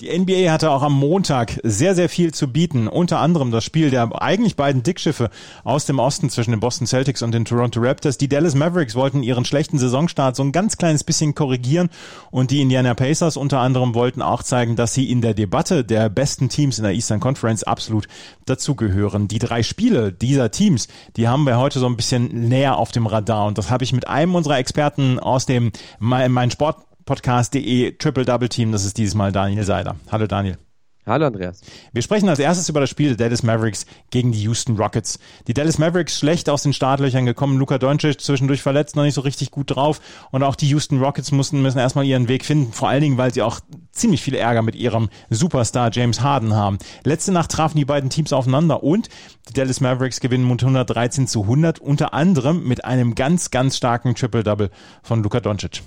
Die NBA hatte auch am Montag sehr, sehr viel zu bieten. Unter anderem das Spiel der eigentlich beiden Dickschiffe aus dem Osten zwischen den Boston Celtics und den Toronto Raptors. Die Dallas Mavericks wollten ihren schlechten Saisonstart so ein ganz kleines bisschen korrigieren und die Indiana Pacers unter anderem wollten auch zeigen, dass sie in der Debatte der besten Teams in der Eastern Conference absolut dazugehören. Die drei Spiele dieser Teams, die haben wir heute so ein bisschen näher auf dem Radar und das habe ich mit einem unserer Experten aus dem mein Sport podcast.de Triple Double Team. Das ist dieses Mal Daniel Seider. Hallo Daniel. Hallo Andreas. Wir sprechen als erstes über das Spiel der Dallas Mavericks gegen die Houston Rockets. Die Dallas Mavericks schlecht aus den Startlöchern gekommen. Luka Doncic zwischendurch verletzt, noch nicht so richtig gut drauf. Und auch die Houston Rockets mussten, müssen erstmal ihren Weg finden. Vor allen Dingen, weil sie auch ziemlich viel Ärger mit ihrem Superstar James Harden haben. Letzte Nacht trafen die beiden Teams aufeinander und die Dallas Mavericks gewinnen mit 113 zu 100. Unter anderem mit einem ganz, ganz starken Triple-Double von Luka Doncic.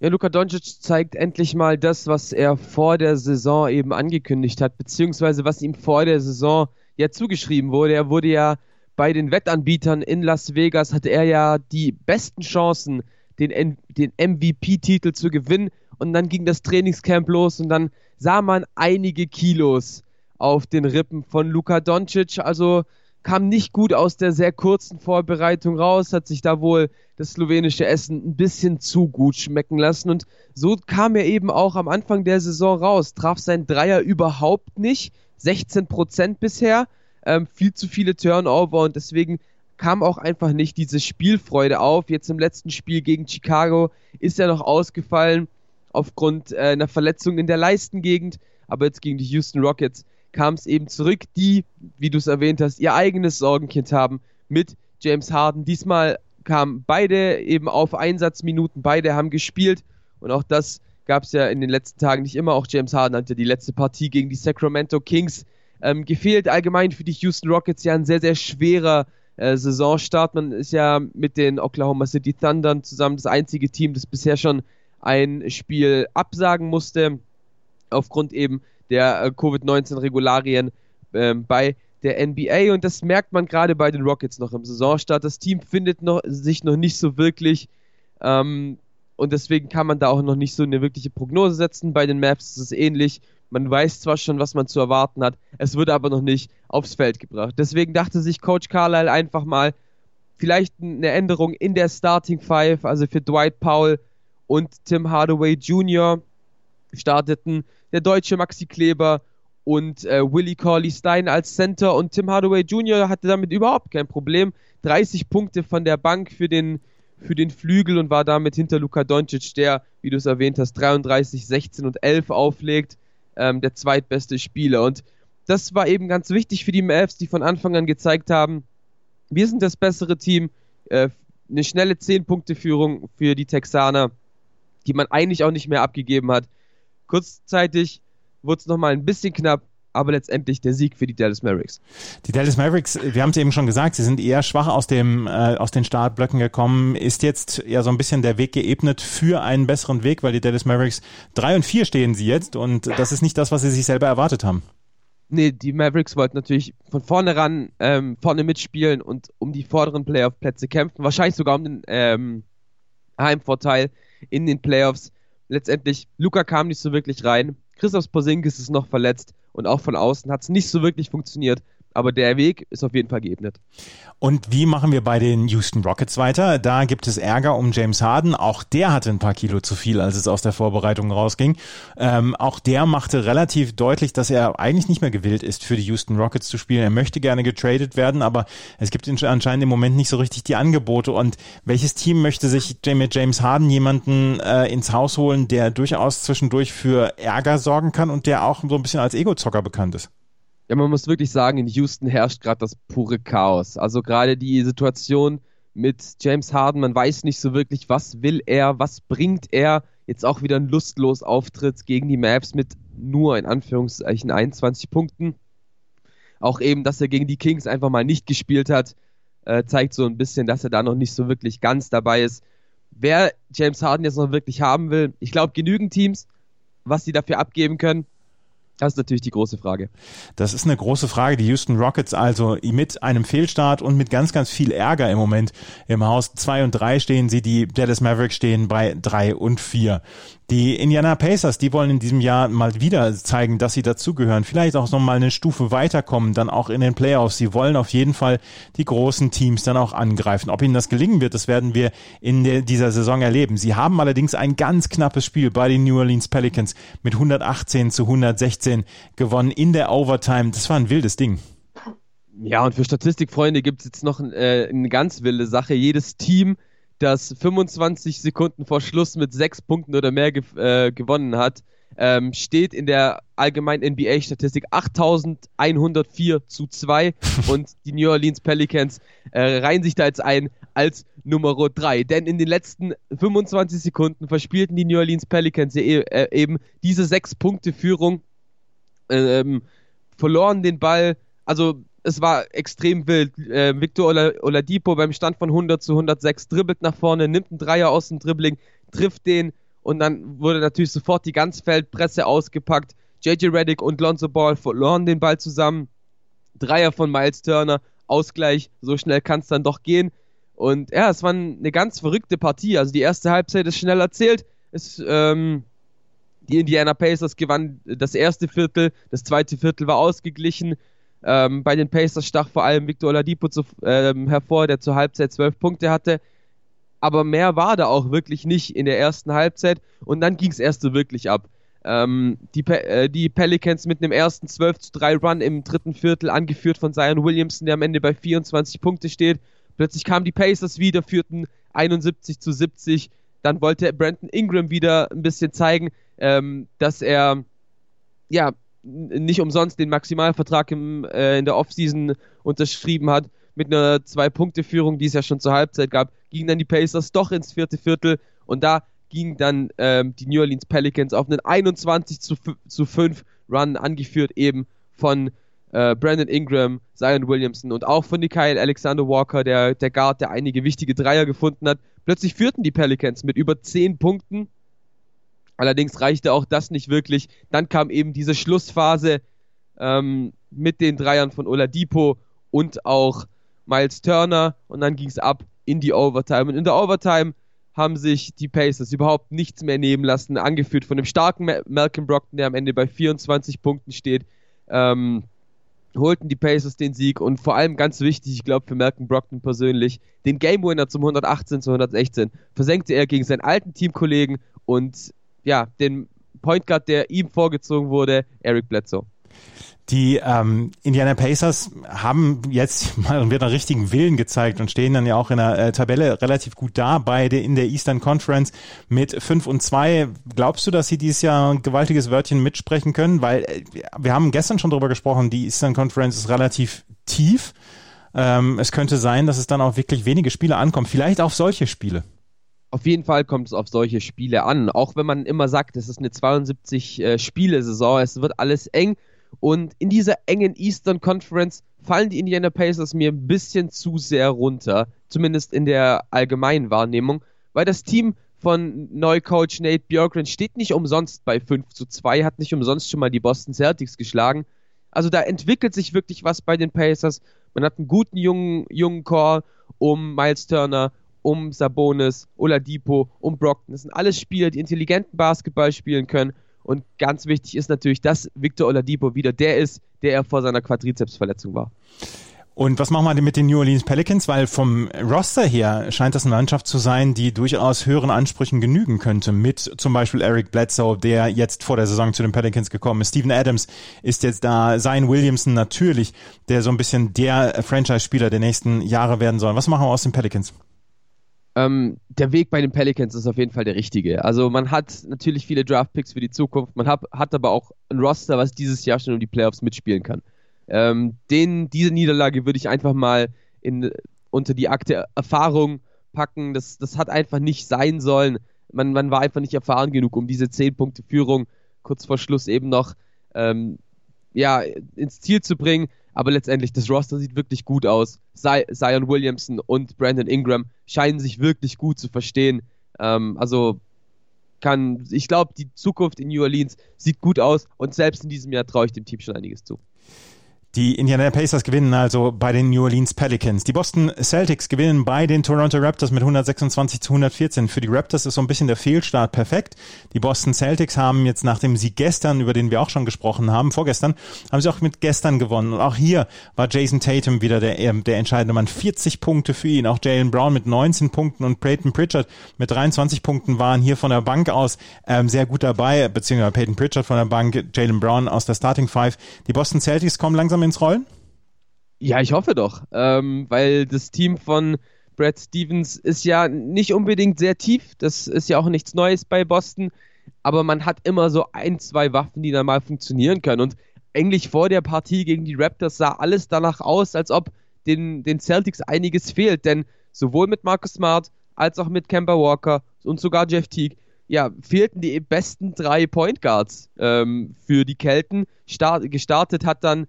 Ja, Luka Doncic zeigt endlich mal das, was er vor der Saison eben angekündigt hat, beziehungsweise was ihm vor der Saison ja zugeschrieben wurde. Er wurde ja bei den Wettanbietern in Las Vegas, hatte er ja die besten Chancen, den, den MVP-Titel zu gewinnen. Und dann ging das Trainingscamp los und dann sah man einige Kilos auf den Rippen von Luka Doncic. Also kam nicht gut aus der sehr kurzen Vorbereitung raus, hat sich da wohl das slowenische Essen ein bisschen zu gut schmecken lassen und so kam er eben auch am Anfang der Saison raus, traf sein Dreier überhaupt nicht, 16 Prozent bisher, ähm, viel zu viele Turnover und deswegen kam auch einfach nicht diese Spielfreude auf. Jetzt im letzten Spiel gegen Chicago ist er noch ausgefallen aufgrund äh, einer Verletzung in der Leistengegend, aber jetzt gegen die Houston Rockets kam es eben zurück, die, wie du es erwähnt hast, ihr eigenes Sorgenkind haben mit James Harden. Diesmal kamen beide eben auf Einsatzminuten, beide haben gespielt und auch das gab es ja in den letzten Tagen nicht immer. Auch James Harden hat ja die letzte Partie gegen die Sacramento Kings ähm, gefehlt. Allgemein für die Houston Rockets ja ein sehr, sehr schwerer äh, Saisonstart. Man ist ja mit den Oklahoma City Thundern zusammen das einzige Team, das bisher schon ein Spiel absagen musste, aufgrund eben der äh, Covid-19-Regularien ähm, bei der NBA und das merkt man gerade bei den Rockets noch im Saisonstart. Das Team findet noch, sich noch nicht so wirklich ähm, und deswegen kann man da auch noch nicht so eine wirkliche Prognose setzen. Bei den Mavs ist es ähnlich. Man weiß zwar schon, was man zu erwarten hat, es wird aber noch nicht aufs Feld gebracht. Deswegen dachte sich Coach Carlisle einfach mal, vielleicht eine Änderung in der Starting Five, also für Dwight Powell und Tim Hardaway Jr. starteten der deutsche Maxi Kleber und äh, Willie Corley Stein als Center und Tim Hardaway Jr. hatte damit überhaupt kein Problem. 30 Punkte von der Bank für den, für den Flügel und war damit hinter Luka Doncic, der, wie du es erwähnt hast, 33, 16 und 11 auflegt, ähm, der zweitbeste Spieler. Und das war eben ganz wichtig für die Mavs, die von Anfang an gezeigt haben, wir sind das bessere Team. Äh, eine schnelle 10-Punkte-Führung für die Texaner, die man eigentlich auch nicht mehr abgegeben hat. Kurzzeitig wurde es nochmal ein bisschen knapp, aber letztendlich der Sieg für die Dallas Mavericks. Die Dallas Mavericks, wir haben es eben schon gesagt, sie sind eher schwach aus dem äh, aus den Startblöcken gekommen. Ist jetzt ja so ein bisschen der Weg geebnet für einen besseren Weg, weil die Dallas Mavericks drei und vier stehen sie jetzt und das ist nicht das, was sie sich selber erwartet haben. Nee, die Mavericks wollten natürlich von vorne ran ähm, vorne mitspielen und um die vorderen Playoff-Plätze kämpfen, wahrscheinlich sogar um den ähm, Heimvorteil in den Playoffs letztendlich, Luca kam nicht so wirklich rein. Christoph Porzingis ist noch verletzt und auch von außen hat es nicht so wirklich funktioniert aber der Weg ist auf jeden Fall geebnet. Und wie machen wir bei den Houston Rockets weiter? Da gibt es Ärger um James Harden. Auch der hatte ein paar Kilo zu viel, als es aus der Vorbereitung rausging. Ähm, auch der machte relativ deutlich, dass er eigentlich nicht mehr gewillt ist, für die Houston Rockets zu spielen. Er möchte gerne getradet werden, aber es gibt anscheinend im Moment nicht so richtig die Angebote. Und welches Team möchte sich mit James Harden jemanden äh, ins Haus holen, der durchaus zwischendurch für Ärger sorgen kann und der auch so ein bisschen als Ego-Zocker bekannt ist? Ja, man muss wirklich sagen, in Houston herrscht gerade das pure Chaos. Also gerade die Situation mit James Harden, man weiß nicht so wirklich, was will er, was bringt er. Jetzt auch wieder ein lustlos Auftritt gegen die Mavs mit nur in Anführungszeichen 21 Punkten. Auch eben, dass er gegen die Kings einfach mal nicht gespielt hat, äh, zeigt so ein bisschen, dass er da noch nicht so wirklich ganz dabei ist. Wer James Harden jetzt noch wirklich haben will, ich glaube genügend Teams, was sie dafür abgeben können, Das ist natürlich die große Frage. Das ist eine große Frage. Die Houston Rockets also mit einem Fehlstart und mit ganz, ganz viel Ärger im Moment im Haus. Zwei und drei stehen sie, die Dallas Mavericks stehen bei drei und vier. Die Indiana Pacers, die wollen in diesem Jahr mal wieder zeigen, dass sie dazugehören. Vielleicht auch noch mal eine Stufe weiterkommen, dann auch in den Playoffs. Sie wollen auf jeden Fall die großen Teams dann auch angreifen. Ob ihnen das gelingen wird, das werden wir in der, dieser Saison erleben. Sie haben allerdings ein ganz knappes Spiel bei den New Orleans Pelicans mit 118 zu 116 gewonnen in der Overtime. Das war ein wildes Ding. Ja, und für Statistikfreunde gibt es jetzt noch äh, eine ganz wilde Sache. Jedes Team das 25 Sekunden vor Schluss mit sechs Punkten oder mehr ge äh, gewonnen hat, ähm, steht in der allgemeinen NBA-Statistik 8104 zu 2 und die New Orleans Pelicans äh, reihen sich da jetzt ein als Nummer 3. Denn in den letzten 25 Sekunden verspielten die New Orleans Pelicans e äh, eben diese sechs Punkte Führung, ähm, verloren den Ball, also es war extrem wild. Äh, Victor Oladipo beim Stand von 100 zu 106 dribbelt nach vorne, nimmt einen Dreier aus dem Dribbling, trifft den und dann wurde natürlich sofort die Ganzfeldpresse ausgepackt. JJ Reddick und Lonzo Ball verloren den Ball zusammen. Dreier von Miles Turner, Ausgleich, so schnell kann es dann doch gehen. Und ja, es war eine ganz verrückte Partie. Also die erste Halbzeit ist schnell erzählt. Es, ähm, die Indiana Pacers gewannen das erste Viertel, das zweite Viertel war ausgeglichen. Ähm, bei den Pacers stach vor allem Victor Oladipo zu, ähm, hervor, der zur Halbzeit zwölf Punkte hatte. Aber mehr war da auch wirklich nicht in der ersten Halbzeit. Und dann ging es erst so wirklich ab. Ähm, die, äh, die, Pelicans mit einem ersten 12 zu 3 Run im dritten Viertel, angeführt von Zion Williamson, der am Ende bei 24 Punkte steht. Plötzlich kamen die Pacers wieder, führten 71 zu 70. Dann wollte Brandon Ingram wieder ein bisschen zeigen, ähm, dass er ja nicht umsonst den Maximalvertrag im, äh, in der Offseason unterschrieben hat, mit einer Zwei-Punkte-Führung, die es ja schon zur Halbzeit gab, gingen dann die Pacers doch ins vierte Viertel und da gingen dann ähm, die New Orleans Pelicans auf einen 21 zu, zu 5 Run, angeführt eben von äh, Brandon Ingram, Zion Williamson und auch von Nikhil Alexander Walker, der, der Guard, der einige wichtige Dreier gefunden hat. Plötzlich führten die Pelicans mit über 10 Punkten Allerdings reichte auch das nicht wirklich. Dann kam eben diese Schlussphase ähm, mit den Dreiern von Oladipo und auch Miles Turner und dann ging es ab in die Overtime. Und in der Overtime haben sich die Pacers überhaupt nichts mehr nehmen lassen, angeführt von dem starken Malcolm Brockton, der am Ende bei 24 Punkten steht. Ähm, holten die Pacers den Sieg und vor allem ganz wichtig, ich glaube für Malcolm Brockton persönlich, den Game Winner zum 118 zu 116 versenkte er gegen seinen alten Teamkollegen und ja, den Point Guard, der ihm vorgezogen wurde, Eric Bledsoe. Die ähm, Indiana Pacers haben jetzt mal wieder richtigen Willen gezeigt und stehen dann ja auch in der äh, Tabelle relativ gut da, beide in der Eastern Conference mit 5 und 2. Glaubst du, dass sie dieses Jahr ein gewaltiges Wörtchen mitsprechen können? Weil äh, wir haben gestern schon darüber gesprochen, die Eastern Conference ist relativ tief. Ähm, es könnte sein, dass es dann auch wirklich wenige Spiele ankommt, vielleicht auf solche Spiele. Auf jeden Fall kommt es auf solche Spiele an. Auch wenn man immer sagt, es ist eine 72-Spiele-Saison, äh, es wird alles eng. Und in dieser engen Eastern Conference fallen die Indiana Pacers mir ein bisschen zu sehr runter, zumindest in der allgemeinen Wahrnehmung, weil das Team von Neucoach Nate Bjorkgren steht nicht umsonst bei 5 zu 2, hat nicht umsonst schon mal die Boston Celtics geschlagen. Also da entwickelt sich wirklich was bei den Pacers. Man hat einen guten jungen, jungen Core um Miles Turner, um Sabonis, Oladipo, um Brockton. Das sind alles Spieler, die intelligenten Basketball spielen können. Und ganz wichtig ist natürlich, dass Victor Oladipo wieder der ist, der er vor seiner Quadrizepsverletzung war. Und was machen wir denn mit den New Orleans Pelicans? Weil vom Roster her scheint das eine Mannschaft zu sein, die durchaus höheren Ansprüchen genügen könnte. Mit zum Beispiel Eric Bledsoe, der jetzt vor der Saison zu den Pelicans gekommen ist. Steven Adams ist jetzt da. Zion Williamson natürlich, der so ein bisschen der Franchise-Spieler der nächsten Jahre werden soll. Was machen wir aus den Pelicans? Ähm, der Weg bei den Pelicans ist auf jeden Fall der richtige. Also man hat natürlich viele Draftpicks für die Zukunft, man hat, hat aber auch ein Roster, was dieses Jahr schon um die Playoffs mitspielen kann. Ähm, den, diese Niederlage würde ich einfach mal in, unter die Akte Erfahrung packen. Das, das hat einfach nicht sein sollen. Man, man war einfach nicht erfahren genug, um diese 10 Punkte Führung kurz vor Schluss eben noch ähm, ja, ins Ziel zu bringen. Aber letztendlich, das Roster sieht wirklich gut aus. Zion Williamson und Brandon Ingram scheinen sich wirklich gut zu verstehen. Ähm, also, kann, ich glaube, die Zukunft in New Orleans sieht gut aus und selbst in diesem Jahr traue ich dem Team schon einiges zu. Die Indiana Pacers gewinnen also bei den New Orleans Pelicans. Die Boston Celtics gewinnen bei den Toronto Raptors mit 126 zu 114. Für die Raptors ist so ein bisschen der Fehlstart perfekt. Die Boston Celtics haben jetzt nach dem Sieg gestern, über den wir auch schon gesprochen haben, vorgestern, haben sie auch mit gestern gewonnen. Und auch hier war Jason Tatum wieder der, ähm, der entscheidende Mann. 40 Punkte für ihn. Auch Jalen Brown mit 19 Punkten und Peyton Pritchard mit 23 Punkten waren hier von der Bank aus ähm, sehr gut dabei, beziehungsweise Peyton Pritchard von der Bank, Jalen Brown aus der Starting Five. Die Boston Celtics kommen langsam langsam ins Rollen? Ja, ich hoffe doch, ähm, weil das Team von Brad Stevens ist ja nicht unbedingt sehr tief. Das ist ja auch nichts Neues bei Boston. Aber man hat immer so ein, zwei Waffen, die dann mal funktionieren können. Und eigentlich vor der Partie gegen die Raptors sah alles danach aus, als ob den, den Celtics einiges fehlt. Denn sowohl mit Marcus Smart als auch mit Kemba Walker und sogar Jeff Teague, ja, fehlten die besten drei Point Guards ähm, für die Kelten. Start, gestartet hat dann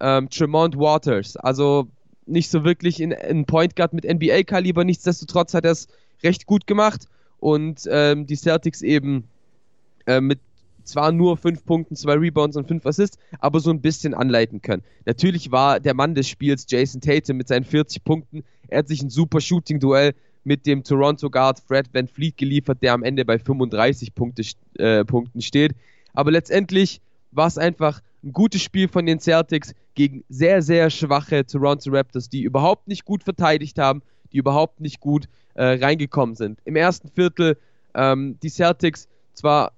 ähm, Tremont Waters. Also nicht so wirklich in, in Point Guard mit NBA-Kaliber, nichtsdestotrotz hat er es recht gut gemacht und ähm, die Celtics eben äh, mit zwar nur fünf Punkten, zwei Rebounds und fünf Assists, aber so ein bisschen anleiten können. Natürlich war der Mann des Spiels Jason Tatum mit seinen 40 Punkten. Er hat sich ein super Shooting-Duell mit dem Toronto Guard Fred Van Fleet geliefert, der am Ende bei 35 Punkte, äh, Punkten steht. Aber letztendlich war es einfach ein gutes Spiel von den Celtics gegen sehr, sehr schwache Toronto Raptors, die überhaupt nicht gut verteidigt haben, die überhaupt nicht gut äh, reingekommen sind. Im ersten Viertel ähm, die Celtics zwar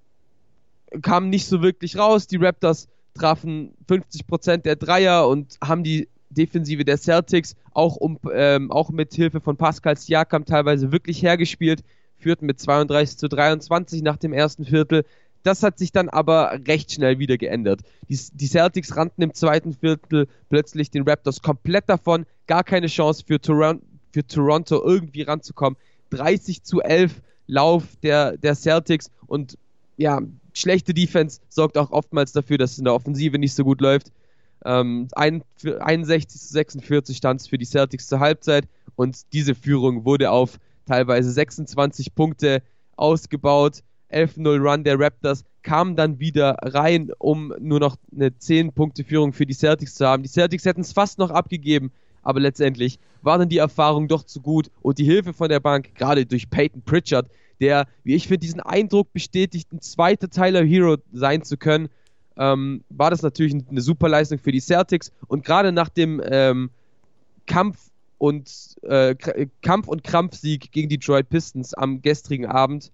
kamen nicht so wirklich raus, die Raptors trafen 50% der Dreier und haben die Defensive der Celtics auch, um, ähm, auch mit Hilfe von Pascal Siakam teilweise wirklich hergespielt, führten mit 32 zu 23 nach dem ersten Viertel. Das hat sich dann aber recht schnell wieder geändert. Die, die, Celtics rannten im zweiten Viertel plötzlich den Raptors komplett davon. Gar keine Chance für, Toron für Toronto irgendwie ranzukommen. 30 zu 11 Lauf der, der Celtics und ja, schlechte Defense sorgt auch oftmals dafür, dass es in der Offensive nicht so gut läuft. Ähm, 61 zu 46 stand es für die Celtics zur Halbzeit und diese Führung wurde auf teilweise 26 Punkte ausgebaut. 11-0 Run der Raptors, kamen dann wieder rein, um nur noch eine 10-Punkte-Führung für die Celtics zu haben. Die Celtics hätten es fast noch abgegeben, aber letztendlich war dann die Erfahrung doch zu gut und die Hilfe von der Bank, gerade durch Peyton Pritchard, der, wie ich finde, diesen Eindruck bestätigt, ein zweiter Tyler Hero sein zu können, ähm, war das natürlich eine super Leistung für die Celtics und gerade nach dem ähm, Kampf und äh, Kampf und Krampfsieg gegen die Detroit Pistons am gestrigen Abend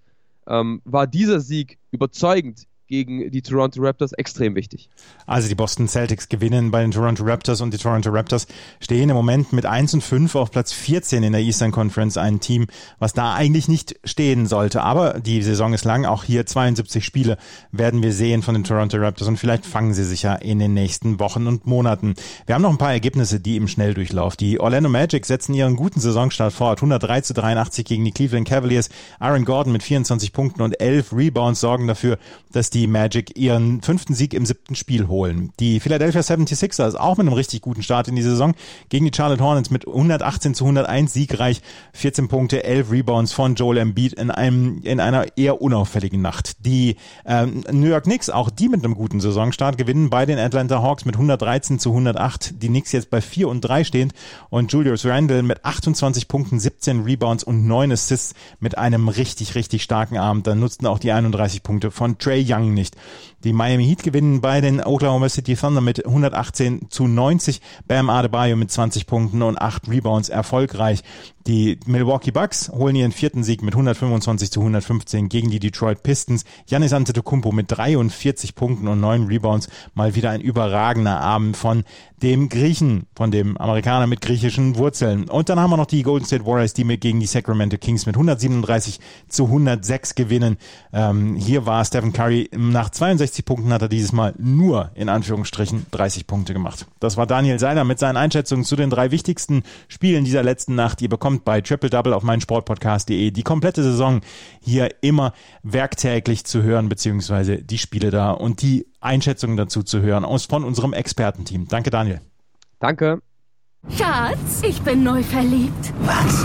ähm, war dieser Sieg überzeugend gegen die Toronto Raptors extrem wichtig. Also die Boston Celtics gewinnen bei den Toronto Raptors und die Toronto Raptors stehen im Moment mit 1 und 5 auf Platz 14 in der Eastern Conference, ein Team, was da eigentlich nicht stehen sollte. Aber die Saison ist lang, auch hier 72 Spiele werden wir sehen von den Toronto Raptors und vielleicht fangen sie sich ja in den nächsten Wochen und Monaten. Wir haben noch ein paar Ergebnisse, die im Schnelldurchlauf. Die Orlando Magic setzen ihren guten Saisonstart fort. 103 zu 83 gegen die Cleveland Cavaliers. Aaron Gordon mit 24 Punkten und 11 Rebounds sorgen dafür, dass die die Magic ihren fünften Sieg im siebten Spiel holen. Die Philadelphia 76ers auch mit einem richtig guten Start in die Saison gegen die Charlotte Hornets mit 118 zu 101 siegreich, 14 Punkte, 11 Rebounds von Joel Embiid in einem in einer eher unauffälligen Nacht. Die ähm, New York Knicks, auch die mit einem guten Saisonstart, gewinnen bei den Atlanta Hawks mit 113 zu 108. Die Knicks jetzt bei 4 und 3 stehend und Julius Randle mit 28 Punkten, 17 Rebounds und 9 Assists mit einem richtig, richtig starken Abend. Dann nutzten auch die 31 Punkte von Trey Young Young nicht. Die Miami Heat gewinnen bei den Oklahoma City Thunder mit 118 zu 90. Bam Adebayo mit 20 Punkten und 8 Rebounds erfolgreich. Die Milwaukee Bucks holen ihren vierten Sieg mit 125 zu 115 gegen die Detroit Pistons. Giannis Antetokounmpo mit 43 Punkten und 9 Rebounds. Mal wieder ein überragender Abend von dem Griechen, von dem Amerikaner mit griechischen Wurzeln. Und dann haben wir noch die Golden State Warriors, die mit gegen die Sacramento Kings mit 137 zu 106 gewinnen. Ähm, hier war Stephen Curry nach 62 Punkten hat er dieses Mal nur in Anführungsstrichen 30 Punkte gemacht. Das war Daniel Seiler mit seinen Einschätzungen zu den drei wichtigsten Spielen dieser letzten Nacht. Ihr bekommt kommt bei Triple Double auf meinsportpodcast.de die komplette Saison hier immer werktäglich zu hören, beziehungsweise die Spiele da und die Einschätzungen dazu zu hören aus von unserem Expertenteam. Danke, Daniel. Danke. Schatz, ich bin neu verliebt. Was?